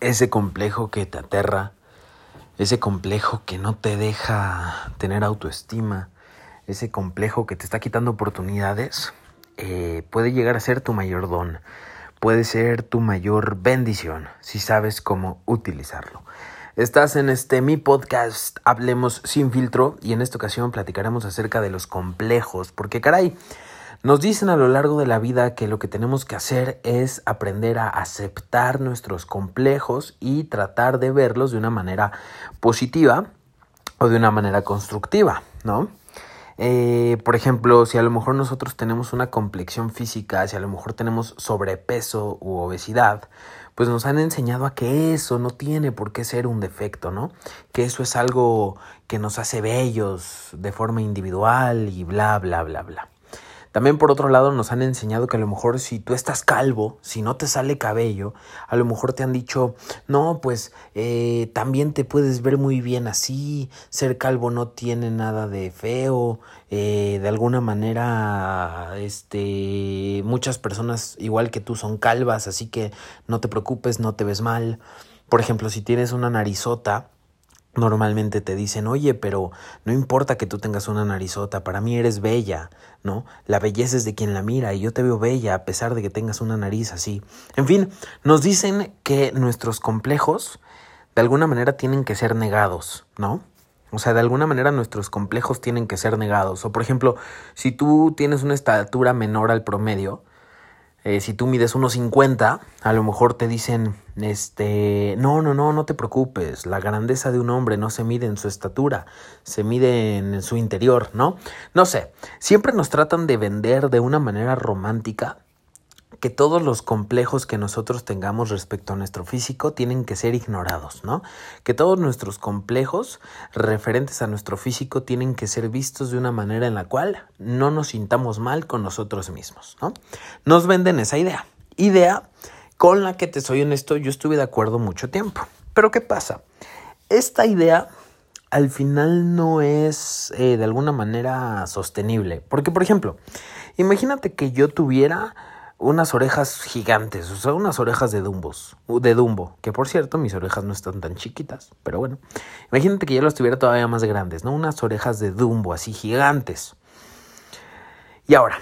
ese complejo que te aterra, ese complejo que no te deja tener autoestima, ese complejo que te está quitando oportunidades, eh, puede llegar a ser tu mayor don, puede ser tu mayor bendición si sabes cómo utilizarlo. Estás en este mi podcast Hablemos sin filtro y en esta ocasión platicaremos acerca de los complejos, porque caray, nos dicen a lo largo de la vida que lo que tenemos que hacer es aprender a aceptar nuestros complejos y tratar de verlos de una manera positiva o de una manera constructiva, ¿no? Eh, por ejemplo, si a lo mejor nosotros tenemos una complexión física, si a lo mejor tenemos sobrepeso u obesidad, pues nos han enseñado a que eso no tiene por qué ser un defecto, ¿no? Que eso es algo que nos hace bellos de forma individual y bla, bla, bla, bla. También por otro lado nos han enseñado que a lo mejor si tú estás calvo, si no te sale cabello, a lo mejor te han dicho, no, pues eh, también te puedes ver muy bien así, ser calvo no tiene nada de feo, eh, de alguna manera, este, muchas personas igual que tú son calvas, así que no te preocupes, no te ves mal. Por ejemplo, si tienes una narizota, Normalmente te dicen, oye, pero no importa que tú tengas una narizota, para mí eres bella, ¿no? La belleza es de quien la mira y yo te veo bella a pesar de que tengas una nariz así. En fin, nos dicen que nuestros complejos de alguna manera tienen que ser negados, ¿no? O sea, de alguna manera nuestros complejos tienen que ser negados. O por ejemplo, si tú tienes una estatura menor al promedio, eh, si tú mides unos 50, a lo mejor te dicen, este, no, no, no, no te preocupes, la grandeza de un hombre no se mide en su estatura, se mide en su interior, ¿no? No sé, siempre nos tratan de vender de una manera romántica que todos los complejos que nosotros tengamos respecto a nuestro físico tienen que ser ignorados, ¿no? Que todos nuestros complejos referentes a nuestro físico tienen que ser vistos de una manera en la cual no nos sintamos mal con nosotros mismos, ¿no? Nos venden esa idea. Idea con la que te soy honesto, yo estuve de acuerdo mucho tiempo. Pero ¿qué pasa? Esta idea al final no es eh, de alguna manera sostenible. Porque, por ejemplo, imagínate que yo tuviera unas orejas gigantes, o sea, unas orejas de Dumbos, de Dumbo, que por cierto mis orejas no están tan chiquitas, pero bueno, imagínate que yo las tuviera todavía más grandes, ¿no? Unas orejas de Dumbo, así gigantes. Y ahora,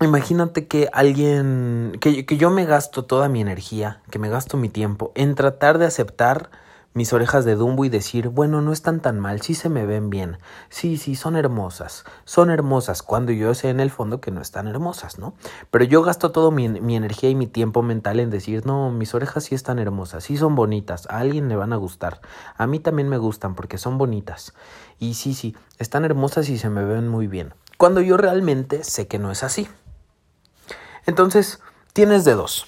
imagínate que alguien, que, que yo me gasto toda mi energía, que me gasto mi tiempo en tratar de aceptar mis orejas de Dumbo y decir, bueno, no están tan mal, sí se me ven bien, sí, sí, son hermosas, son hermosas, cuando yo sé en el fondo que no están hermosas, ¿no? Pero yo gasto todo mi, mi, energía y mi tiempo mental en decir, no, mis orejas sí están hermosas, sí son bonitas, a alguien le van a gustar, a mí también me gustan porque son bonitas, y sí, sí, están hermosas y se me ven muy bien, cuando yo realmente sé que no es así. Entonces, tienes de dos,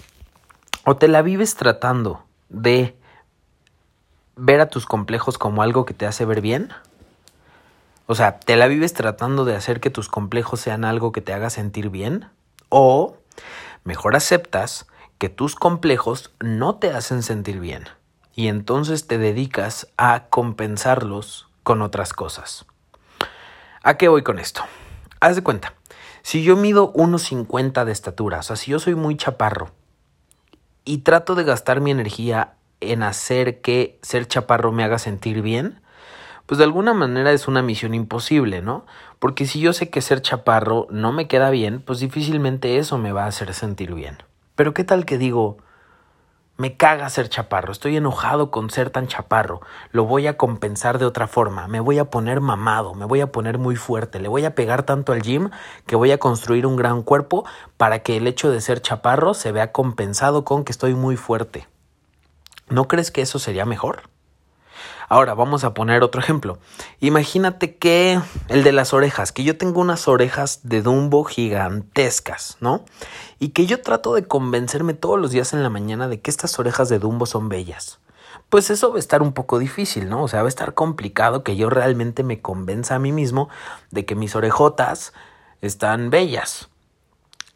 o te la vives tratando de ver a tus complejos como algo que te hace ver bien? O sea, ¿te la vives tratando de hacer que tus complejos sean algo que te haga sentir bien? ¿O mejor aceptas que tus complejos no te hacen sentir bien y entonces te dedicas a compensarlos con otras cosas? ¿A qué voy con esto? Haz de cuenta, si yo mido 1,50 de estatura, o sea, si yo soy muy chaparro y trato de gastar mi energía en hacer que ser chaparro me haga sentir bien, pues de alguna manera es una misión imposible, ¿no? Porque si yo sé que ser chaparro no me queda bien, pues difícilmente eso me va a hacer sentir bien. Pero ¿qué tal que digo, me caga ser chaparro, estoy enojado con ser tan chaparro, lo voy a compensar de otra forma, me voy a poner mamado, me voy a poner muy fuerte, le voy a pegar tanto al gym que voy a construir un gran cuerpo para que el hecho de ser chaparro se vea compensado con que estoy muy fuerte. ¿No crees que eso sería mejor? Ahora vamos a poner otro ejemplo. Imagínate que el de las orejas, que yo tengo unas orejas de Dumbo gigantescas, ¿no? Y que yo trato de convencerme todos los días en la mañana de que estas orejas de Dumbo son bellas. Pues eso va a estar un poco difícil, ¿no? O sea, va a estar complicado que yo realmente me convenza a mí mismo de que mis orejotas están bellas.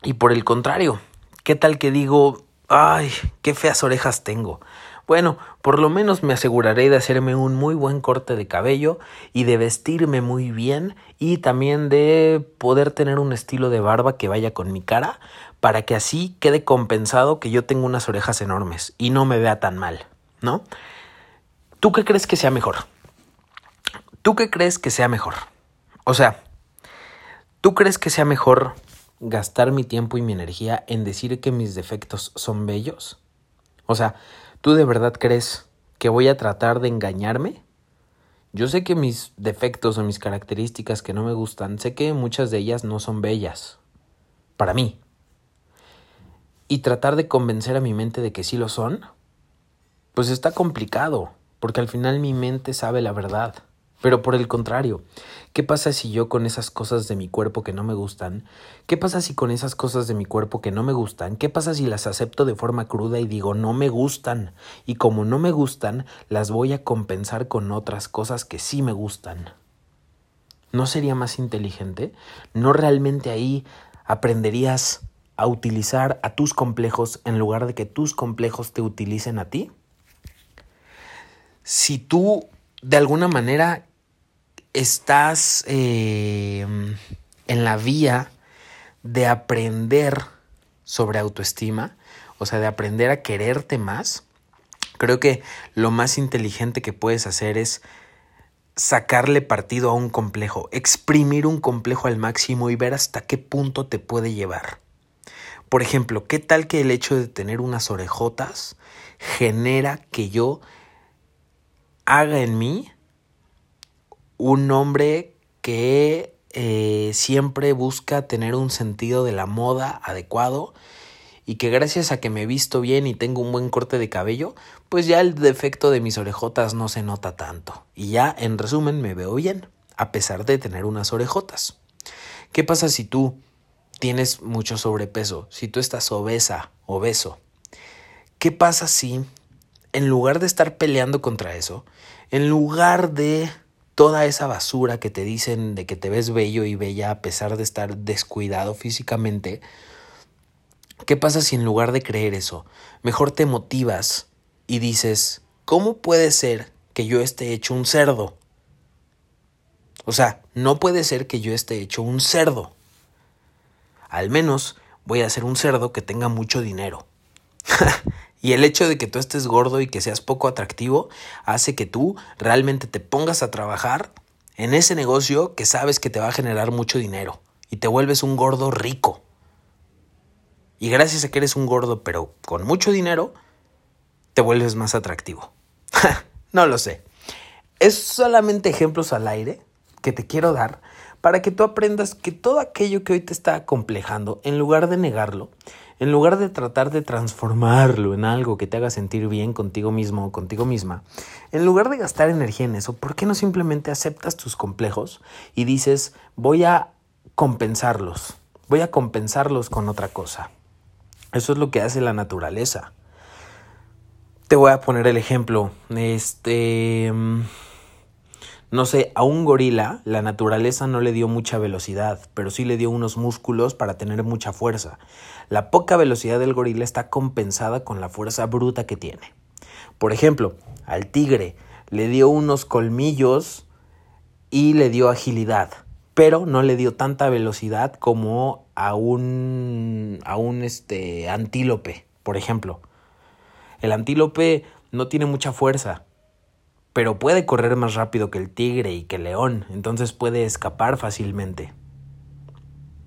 Y por el contrario, ¿qué tal que digo, ay, qué feas orejas tengo? Bueno, por lo menos me aseguraré de hacerme un muy buen corte de cabello y de vestirme muy bien y también de poder tener un estilo de barba que vaya con mi cara para que así quede compensado que yo tengo unas orejas enormes y no me vea tan mal, ¿no? ¿Tú qué crees que sea mejor? ¿Tú qué crees que sea mejor? O sea, ¿tú crees que sea mejor gastar mi tiempo y mi energía en decir que mis defectos son bellos? O sea, ¿tú de verdad crees que voy a tratar de engañarme? Yo sé que mis defectos o mis características que no me gustan, sé que muchas de ellas no son bellas. Para mí. Y tratar de convencer a mi mente de que sí lo son, pues está complicado, porque al final mi mente sabe la verdad. Pero por el contrario, ¿qué pasa si yo con esas cosas de mi cuerpo que no me gustan? ¿Qué pasa si con esas cosas de mi cuerpo que no me gustan? ¿Qué pasa si las acepto de forma cruda y digo no me gustan? Y como no me gustan, las voy a compensar con otras cosas que sí me gustan. ¿No sería más inteligente? ¿No realmente ahí aprenderías a utilizar a tus complejos en lugar de que tus complejos te utilicen a ti? Si tú de alguna manera estás eh, en la vía de aprender sobre autoestima, o sea, de aprender a quererte más, creo que lo más inteligente que puedes hacer es sacarle partido a un complejo, exprimir un complejo al máximo y ver hasta qué punto te puede llevar. Por ejemplo, ¿qué tal que el hecho de tener unas orejotas genera que yo haga en mí un hombre que eh, siempre busca tener un sentido de la moda adecuado y que gracias a que me visto bien y tengo un buen corte de cabello, pues ya el defecto de mis orejotas no se nota tanto. Y ya, en resumen, me veo bien, a pesar de tener unas orejotas. ¿Qué pasa si tú tienes mucho sobrepeso, si tú estás obesa, obeso? ¿Qué pasa si, en lugar de estar peleando contra eso, en lugar de toda esa basura que te dicen de que te ves bello y bella a pesar de estar descuidado físicamente, ¿qué pasa si en lugar de creer eso, mejor te motivas y dices, ¿cómo puede ser que yo esté hecho un cerdo? O sea, no puede ser que yo esté hecho un cerdo. Al menos voy a ser un cerdo que tenga mucho dinero. Y el hecho de que tú estés gordo y que seas poco atractivo hace que tú realmente te pongas a trabajar en ese negocio que sabes que te va a generar mucho dinero y te vuelves un gordo rico. Y gracias a que eres un gordo pero con mucho dinero, te vuelves más atractivo. no lo sé. Es solamente ejemplos al aire que te quiero dar para que tú aprendas que todo aquello que hoy te está acomplejando, en lugar de negarlo, en lugar de tratar de transformarlo en algo que te haga sentir bien contigo mismo o contigo misma, en lugar de gastar energía en eso, ¿por qué no simplemente aceptas tus complejos y dices, voy a compensarlos, voy a compensarlos con otra cosa? Eso es lo que hace la naturaleza. Te voy a poner el ejemplo. Este no sé, a un gorila la naturaleza no le dio mucha velocidad, pero sí le dio unos músculos para tener mucha fuerza. La poca velocidad del gorila está compensada con la fuerza bruta que tiene. Por ejemplo, al tigre le dio unos colmillos y le dio agilidad, pero no le dio tanta velocidad como a un a un este antílope, por ejemplo. El antílope no tiene mucha fuerza, pero puede correr más rápido que el tigre y que el león, entonces puede escapar fácilmente.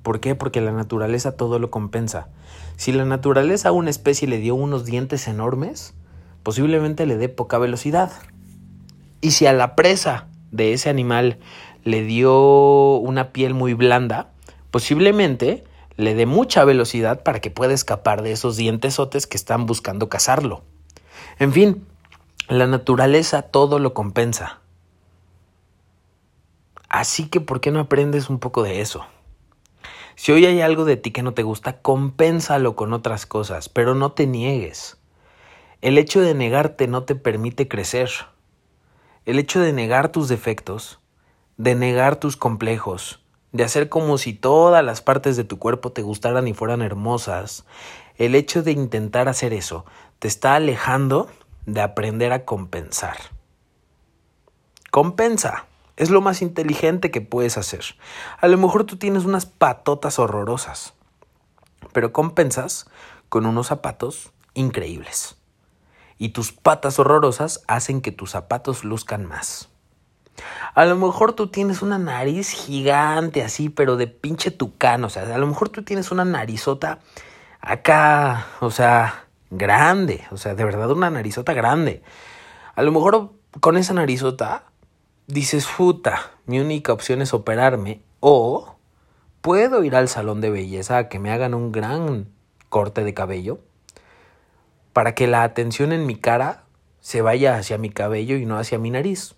¿Por qué? Porque la naturaleza todo lo compensa. Si la naturaleza a una especie le dio unos dientes enormes, posiblemente le dé poca velocidad. Y si a la presa de ese animal le dio una piel muy blanda, posiblemente le dé mucha velocidad para que pueda escapar de esos dientesotes que están buscando cazarlo. En fin, la naturaleza todo lo compensa. Así que, ¿por qué no aprendes un poco de eso? Si hoy hay algo de ti que no te gusta, compénsalo con otras cosas, pero no te niegues. El hecho de negarte no te permite crecer. El hecho de negar tus defectos, de negar tus complejos, de hacer como si todas las partes de tu cuerpo te gustaran y fueran hermosas, el hecho de intentar hacer eso te está alejando de aprender a compensar. Compensa. Es lo más inteligente que puedes hacer. A lo mejor tú tienes unas patotas horrorosas, pero compensas con unos zapatos increíbles. y tus patas horrorosas hacen que tus zapatos luzcan más. A lo mejor tú tienes una nariz gigante así, pero de pinche tucán, o sea, a lo mejor tú tienes una narizota acá, o sea, grande, o sea, de verdad una narizota grande. A lo mejor con esa narizota dices, puta, mi única opción es operarme o puedo ir al salón de belleza a que me hagan un gran corte de cabello para que la atención en mi cara se vaya hacia mi cabello y no hacia mi nariz.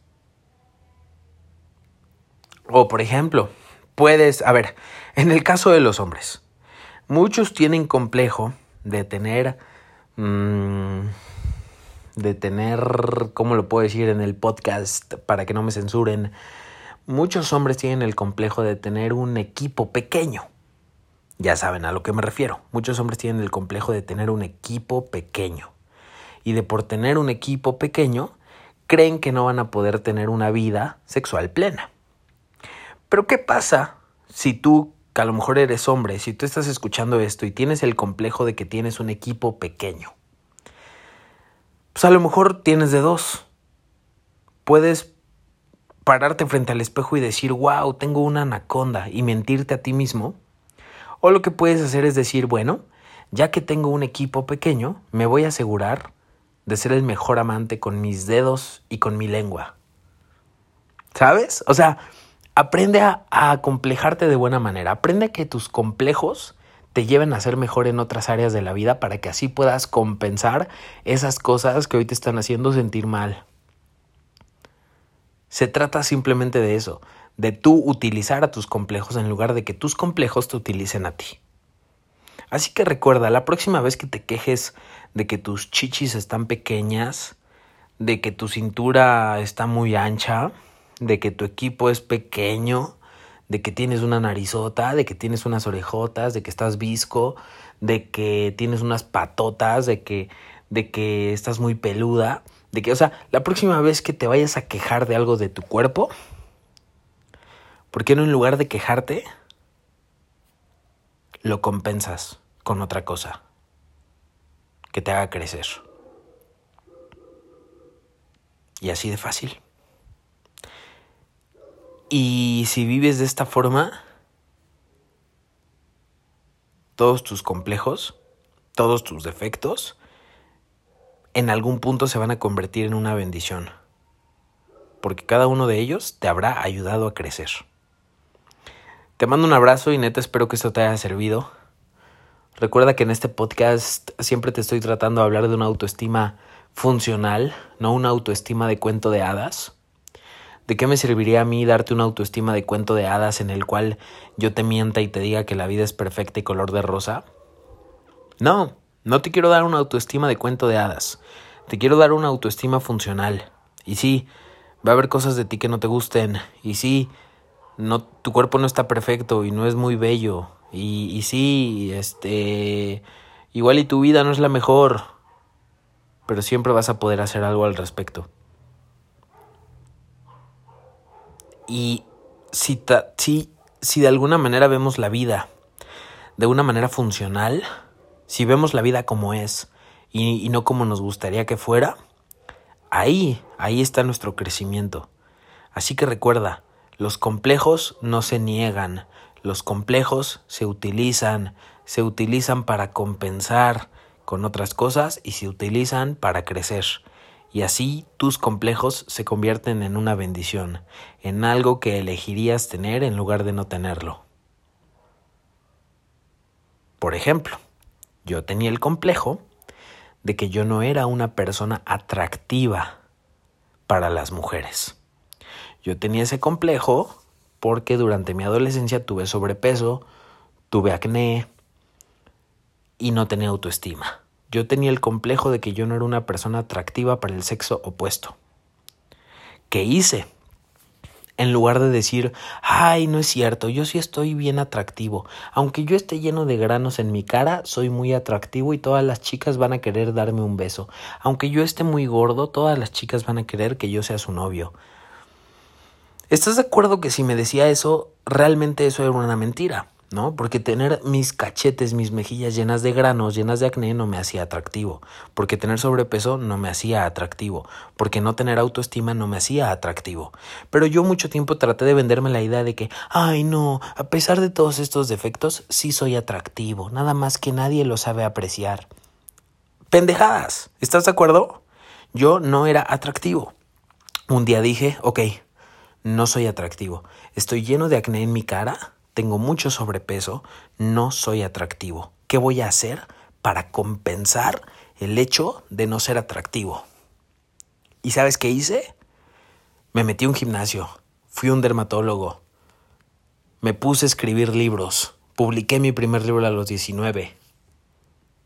O por ejemplo, puedes, a ver, en el caso de los hombres, muchos tienen complejo de tener, mm, de tener, ¿cómo lo puedo decir en el podcast para que no me censuren? Muchos hombres tienen el complejo de tener un equipo pequeño. Ya saben a lo que me refiero. Muchos hombres tienen el complejo de tener un equipo pequeño. Y de por tener un equipo pequeño, creen que no van a poder tener una vida sexual plena. Pero ¿qué pasa si tú, que a lo mejor eres hombre, si tú estás escuchando esto y tienes el complejo de que tienes un equipo pequeño? Pues a lo mejor tienes de dos. Puedes pararte frente al espejo y decir, wow, tengo una anaconda y mentirte a ti mismo. O lo que puedes hacer es decir, bueno, ya que tengo un equipo pequeño, me voy a asegurar de ser el mejor amante con mis dedos y con mi lengua. ¿Sabes? O sea, Aprende a, complejarte de buena manera. Aprende a que tus complejos te lleven a ser mejor en otras áreas de la vida para que así puedas compensar esas cosas que hoy te están haciendo sentir mal. Se trata simplemente de eso, de tú utilizar a tus complejos en lugar de que tus complejos te utilicen a ti. Así que recuerda, la próxima vez que te quejes de que tus chichis están pequeñas, de que tu cintura está muy ancha, de que tu equipo es pequeño, de que tienes una narizota, de que tienes unas orejotas, de que estás visco, de que tienes unas patotas, de que, de que estás muy peluda, de que, o sea, la próxima vez que te vayas a quejar de algo de tu cuerpo, ¿por qué no en lugar de quejarte, lo compensas con otra cosa que te haga crecer? Y así de fácil. Y si vives de esta forma, todos tus complejos, todos tus defectos, en algún punto se van a convertir en una bendición, porque cada uno de ellos te habrá ayudado a crecer. Te mando un abrazo y neta espero que esto te haya servido. Recuerda que en este podcast siempre te estoy tratando de hablar de una autoestima funcional, no una autoestima de cuento de hadas. ¿De qué me serviría a mí darte una autoestima de cuento de hadas en el cual yo te mienta y te diga que la vida es perfecta y color de rosa? No, no te quiero dar una autoestima de cuento de hadas. Te quiero dar una autoestima funcional. Y sí, va a haber cosas de ti que no te gusten. Y sí, no, tu cuerpo no está perfecto y no es muy bello. Y, y sí, este, igual y tu vida no es la mejor. Pero siempre vas a poder hacer algo al respecto. Y si, si, si de alguna manera vemos la vida de una manera funcional, si vemos la vida como es y, y no como nos gustaría que fuera, ahí, ahí está nuestro crecimiento. Así que recuerda, los complejos no se niegan, los complejos se utilizan, se utilizan para compensar con otras cosas y se utilizan para crecer y así tus complejos se convierten en una bendición, en algo que elegirías tener en lugar de no tenerlo. Por ejemplo, yo tenía el complejo de que yo no era una persona atractiva para las mujeres. Yo tenía ese complejo porque durante mi adolescencia tuve sobrepeso, tuve acné y no tenía autoestima yo tenía el complejo de que yo no era una persona atractiva para el sexo opuesto. ¿Qué hice? En lugar de decir, ay, no es cierto, yo sí estoy bien atractivo. Aunque yo esté lleno de granos en mi cara, soy muy atractivo y todas las chicas van a querer darme un beso. Aunque yo esté muy gordo, todas las chicas van a querer que yo sea su novio. ¿Estás de acuerdo que si me decía eso, realmente eso era una mentira? ¿No? Porque tener mis cachetes, mis mejillas llenas de granos, llenas de acné, no me hacía atractivo. Porque tener sobrepeso no me hacía atractivo. Porque no tener autoestima no me hacía atractivo. Pero yo mucho tiempo traté de venderme la idea de que, ay no, a pesar de todos estos defectos, sí soy atractivo. Nada más que nadie lo sabe apreciar. Pendejadas, ¿estás de acuerdo? Yo no era atractivo. Un día dije, ok, no soy atractivo. Estoy lleno de acné en mi cara tengo mucho sobrepeso, no soy atractivo. ¿Qué voy a hacer para compensar el hecho de no ser atractivo? ¿Y sabes qué hice? Me metí a un gimnasio, fui un dermatólogo, me puse a escribir libros, publiqué mi primer libro a los 19,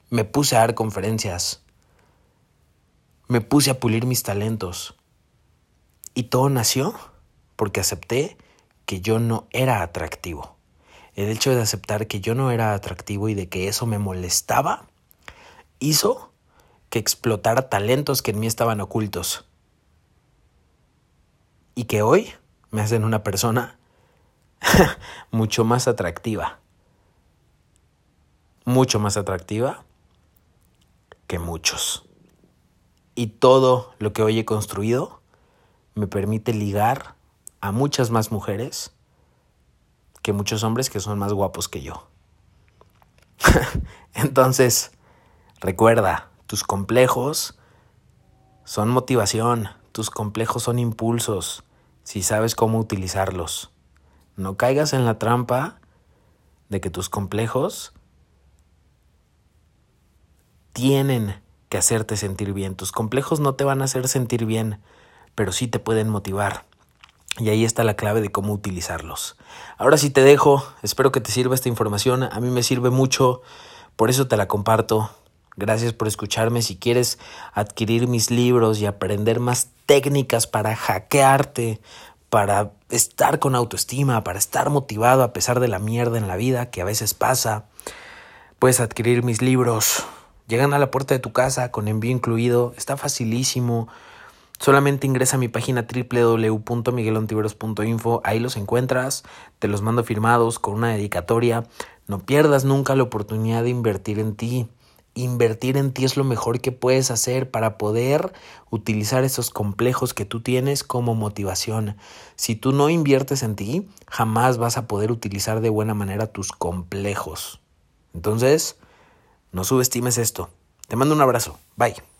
me puse a dar conferencias, me puse a pulir mis talentos. Y todo nació porque acepté que yo no era atractivo el hecho de aceptar que yo no era atractivo y de que eso me molestaba, hizo que explotara talentos que en mí estaban ocultos. Y que hoy me hacen una persona mucho más atractiva. Mucho más atractiva que muchos. Y todo lo que hoy he construido me permite ligar a muchas más mujeres que muchos hombres que son más guapos que yo. Entonces, recuerda, tus complejos son motivación, tus complejos son impulsos, si sabes cómo utilizarlos. No caigas en la trampa de que tus complejos tienen que hacerte sentir bien. Tus complejos no te van a hacer sentir bien, pero sí te pueden motivar. Y ahí está la clave de cómo utilizarlos. Ahora sí te dejo, espero que te sirva esta información, a mí me sirve mucho, por eso te la comparto. Gracias por escucharme. Si quieres adquirir mis libros y aprender más técnicas para hackearte, para estar con autoestima, para estar motivado a pesar de la mierda en la vida que a veces pasa, puedes adquirir mis libros. Llegan a la puerta de tu casa con envío incluido, está facilísimo. Solamente ingresa a mi página www.miguelontiveros.info, ahí los encuentras, te los mando firmados con una dedicatoria. No pierdas nunca la oportunidad de invertir en ti. Invertir en ti es lo mejor que puedes hacer para poder utilizar esos complejos que tú tienes como motivación. Si tú no inviertes en ti, jamás vas a poder utilizar de buena manera tus complejos. Entonces, no subestimes esto. Te mando un abrazo. Bye.